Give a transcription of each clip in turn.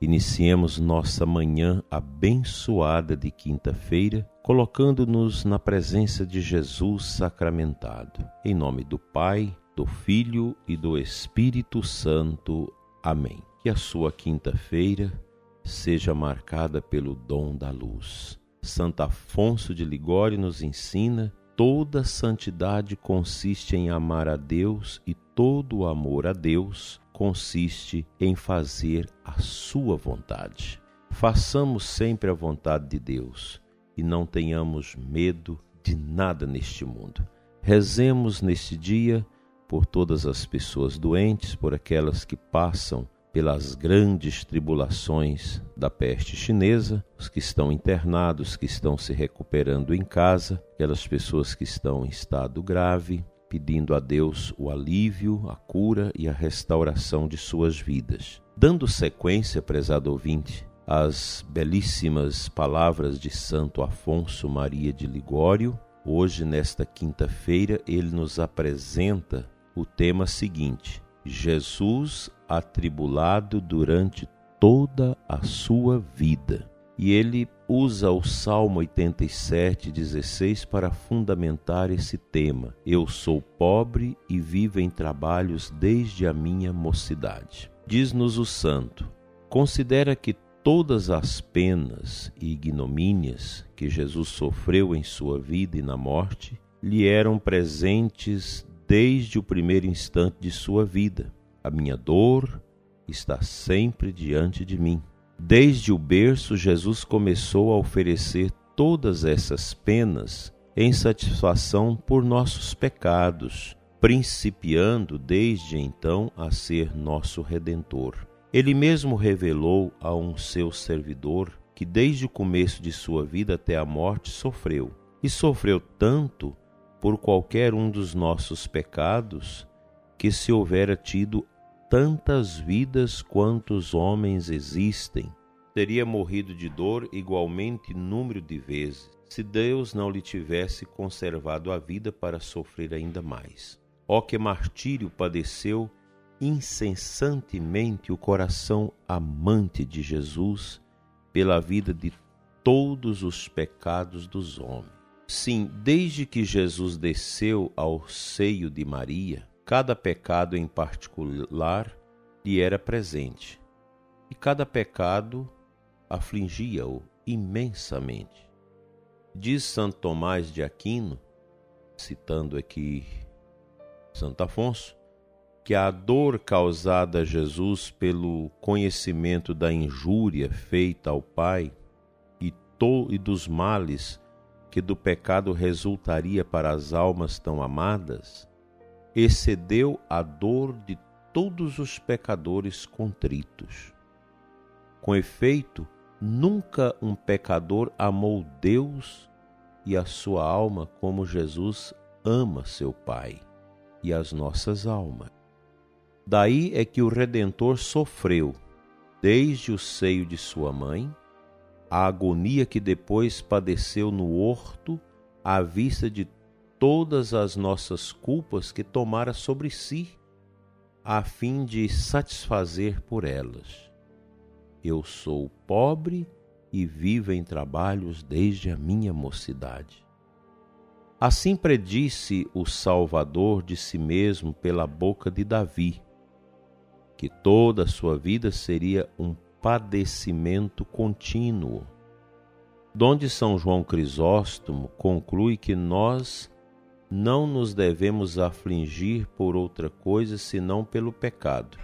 iniciemos nossa manhã abençoada de quinta-feira, colocando-nos na presença de Jesus sacramentado. Em nome do Pai, do Filho e do Espírito Santo. Amém. Que a sua quinta-feira seja marcada pelo dom da luz. Santo Afonso de Ligório nos ensina toda santidade consiste em amar a Deus e todo amor a Deus consiste em fazer a sua vontade. Façamos sempre a vontade de Deus e não tenhamos medo de nada neste mundo. Rezemos neste dia por todas as pessoas doentes, por aquelas que passam pelas grandes tribulações da peste chinesa, os que estão internados, que estão se recuperando em casa, aquelas pessoas que estão em estado grave, pedindo a Deus o alívio, a cura e a restauração de suas vidas. Dando sequência, prezado ouvinte, às belíssimas palavras de Santo Afonso Maria de Ligório, hoje, nesta quinta-feira, ele nos apresenta o tema seguinte: Jesus atribulado durante toda a sua vida. E ele usa o Salmo 87, 16 para fundamentar esse tema. Eu sou pobre e vivo em trabalhos desde a minha mocidade. Diz-nos o santo: considera que todas as penas e ignomínias que Jesus sofreu em sua vida e na morte lhe eram presentes desde o primeiro instante de sua vida. A minha dor está sempre diante de mim. Desde o berço, Jesus começou a oferecer todas essas penas em satisfação por nossos pecados, principiando desde então a ser nosso redentor. Ele mesmo revelou a um seu servidor que desde o começo de sua vida até a morte sofreu, e sofreu tanto por qualquer um dos nossos pecados que se houvera tido tantas vidas quantos homens existem, teria morrido de dor igualmente número de vezes, se Deus não lhe tivesse conservado a vida para sofrer ainda mais. Ó que martírio padeceu incessantemente o coração amante de Jesus pela vida de todos os pecados dos homens. Sim, desde que Jesus desceu ao seio de Maria, Cada pecado em particular lhe era presente, e cada pecado afligia-o imensamente. Diz Santo Tomás de Aquino, citando aqui Santo Afonso, que a dor causada a Jesus pelo conhecimento da injúria feita ao Pai e, to, e dos males que do pecado resultaria para as almas tão amadas, excedeu a dor de todos os pecadores contritos. Com efeito, nunca um pecador amou Deus e a sua alma como Jesus ama seu Pai e as nossas almas. Daí é que o Redentor sofreu, desde o seio de sua mãe, a agonia que depois padeceu no horto à vista de todas as nossas culpas que tomara sobre si, a fim de satisfazer por elas. Eu sou pobre e vivo em trabalhos desde a minha mocidade. Assim predisse o Salvador de si mesmo pela boca de Davi, que toda a sua vida seria um padecimento contínuo. Donde São João Crisóstomo conclui que nós não nos devemos afligir por outra coisa senão pelo pecado,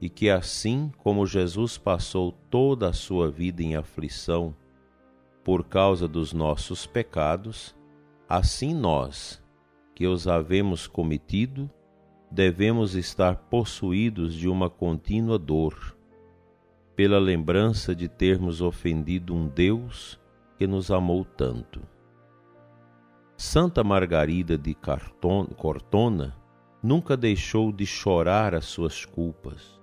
e que assim como Jesus passou toda a sua vida em aflição por causa dos nossos pecados, assim nós, que os havemos cometido, devemos estar possuídos de uma contínua dor, pela lembrança de termos ofendido um Deus que nos amou tanto. Santa Margarida de Cortona nunca deixou de chorar as suas culpas.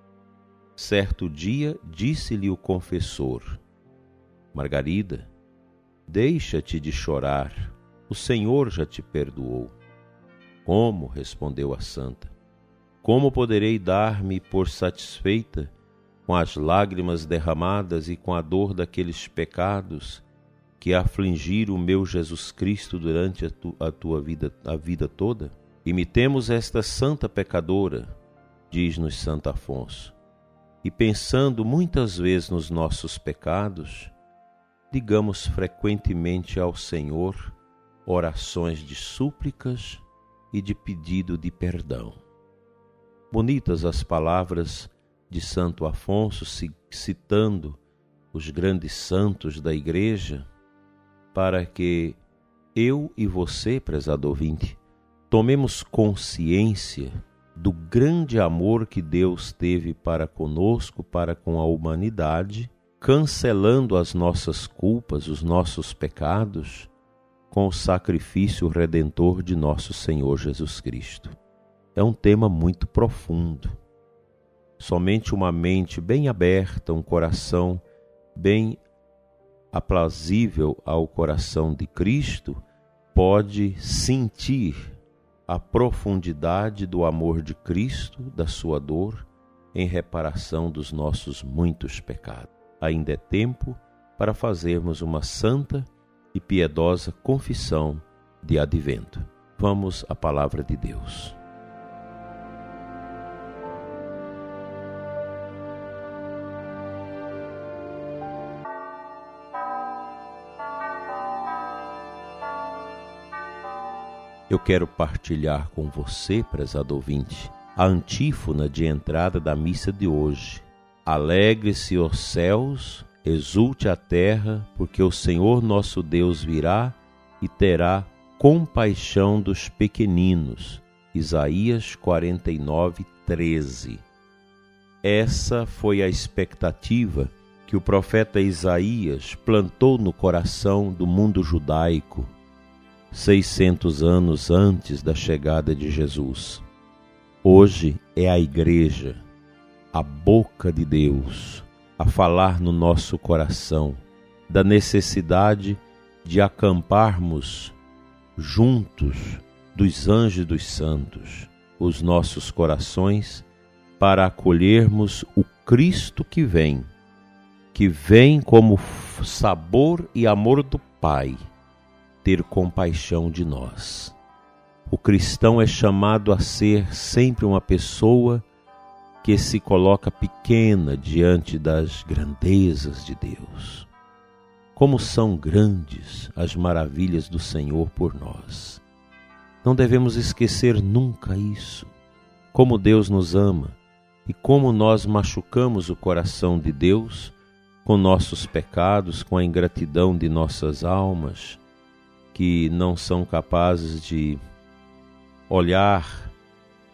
Certo dia disse-lhe o confessor: Margarida, deixa-te de chorar, o Senhor já te perdoou. Como? respondeu a santa. Como poderei dar-me por satisfeita com as lágrimas derramadas e com a dor daqueles pecados que afligiram o meu Jesus Cristo durante a, tu, a tua vida, a vida toda? Imitemos esta santa pecadora, diz-nos Santo Afonso, e pensando muitas vezes nos nossos pecados, digamos frequentemente ao Senhor orações de súplicas e de pedido de perdão. Bonitas as palavras de Santo Afonso citando os grandes santos da Igreja, para que eu e você, prezado ouvinte, tomemos consciência do grande amor que Deus teve para conosco, para com a humanidade, cancelando as nossas culpas, os nossos pecados, com o sacrifício redentor de nosso Senhor Jesus Cristo. É um tema muito profundo. Somente uma mente bem aberta, um coração bem aprazível ao coração de Cristo, pode sentir a profundidade do amor de Cristo, da sua dor, em reparação dos nossos muitos pecados. Ainda é tempo para fazermos uma santa e piedosa confissão de advento. Vamos à palavra de Deus. Eu quero partilhar com você, prezado ouvinte, a antífona de entrada da missa de hoje. Alegre-se os céus, exulte a terra, porque o Senhor nosso Deus virá e terá compaixão dos pequeninos. Isaías 49, 13. Essa foi a expectativa que o profeta Isaías plantou no coração do mundo judaico 600 anos antes da chegada de Jesus. Hoje é a Igreja, a boca de Deus, a falar no nosso coração da necessidade de acamparmos juntos dos anjos dos santos os nossos corações para acolhermos o Cristo que vem, que vem como sabor e amor do Pai ter compaixão de nós. O cristão é chamado a ser sempre uma pessoa que se coloca pequena diante das grandezas de Deus. Como são grandes as maravilhas do Senhor por nós. Não devemos esquecer nunca isso. Como Deus nos ama e como nós machucamos o coração de Deus com nossos pecados, com a ingratidão de nossas almas que não são capazes de olhar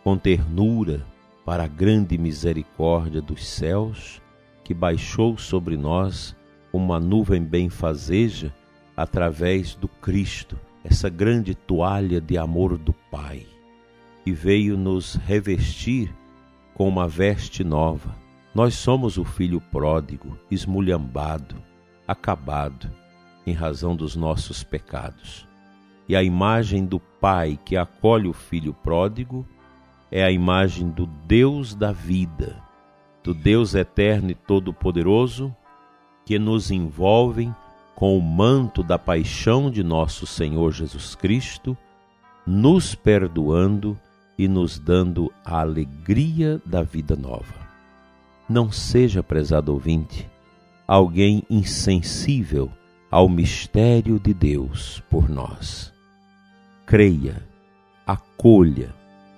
com ternura para a grande misericórdia dos céus que baixou sobre nós uma nuvem benfazeja através do Cristo, essa grande toalha de amor do Pai, e veio nos revestir com uma veste nova. Nós somos o filho pródigo, esmulhambado, acabado em razão dos nossos pecados. E a imagem do Pai que acolhe o filho pródigo é a imagem do Deus da vida, do Deus eterno e todo-poderoso que nos envolve com o manto da paixão de nosso Senhor Jesus Cristo, nos perdoando e nos dando a alegria da vida nova. Não seja, prezado ouvinte, alguém insensível ao mistério de Deus por nós. Creia, acolha,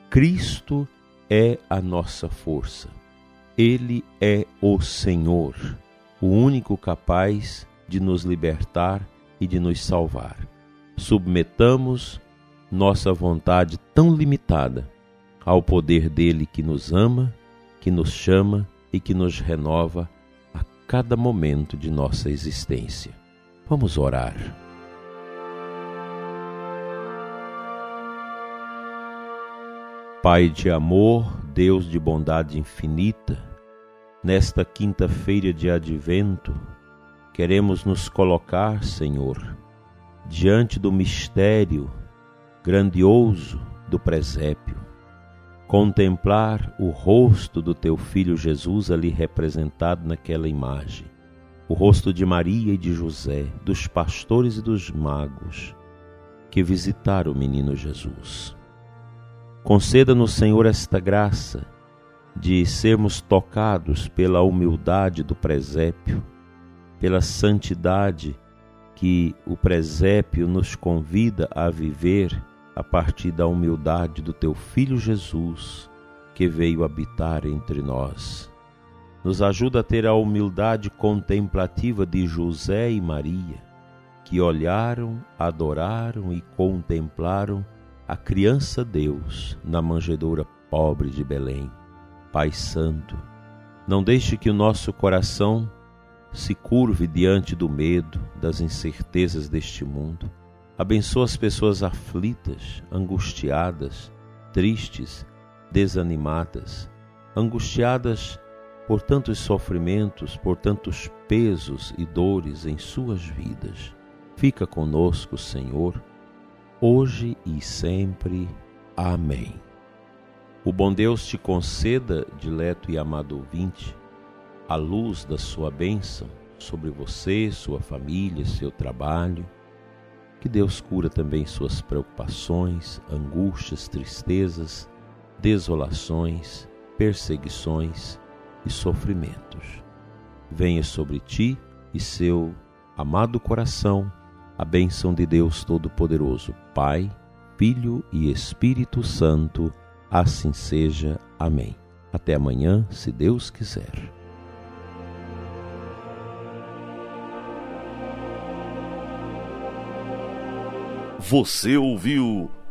Cristo é a nossa força. Ele é o Senhor, o único capaz de nos libertar e de nos salvar. Submetamos nossa vontade tão limitada ao poder dele que nos ama, que nos chama e que nos renova a cada momento de nossa existência. Vamos orar. Pai de amor, Deus de bondade infinita, nesta quinta-feira de advento, queremos nos colocar, Senhor, diante do mistério grandioso do presépio, contemplar o rosto do teu filho Jesus ali representado naquela imagem, o rosto de Maria e de José, dos pastores e dos magos que visitaram o menino Jesus. Conceda-nos, Senhor, esta graça de sermos tocados pela humildade do presépio, pela santidade que o presépio nos convida a viver a partir da humildade do teu filho Jesus, que veio habitar entre nós. Nos ajuda a ter a humildade contemplativa de José e Maria, que olharam, adoraram e contemplaram a criança Deus na manjedoura pobre de Belém. Pai Santo, não deixe que o nosso coração se curve diante do medo, das incertezas deste mundo. Abençoa as pessoas aflitas, angustiadas, tristes, desanimadas, angustiadas por tantos sofrimentos, por tantos pesos e dores em suas vidas. Fica conosco, Senhor hoje e sempre. Amém. O bom Deus te conceda, dileto e amado ouvinte, a luz da sua bênção sobre você, sua família, seu trabalho. Que Deus cura também suas preocupações, angústias, tristezas, desolações, perseguições e sofrimentos. Venha sobre ti e seu amado coração a bênção de Deus Todo-Poderoso, Pai, Filho e Espírito Santo, assim seja. Amém. Até amanhã, se Deus quiser. Você ouviu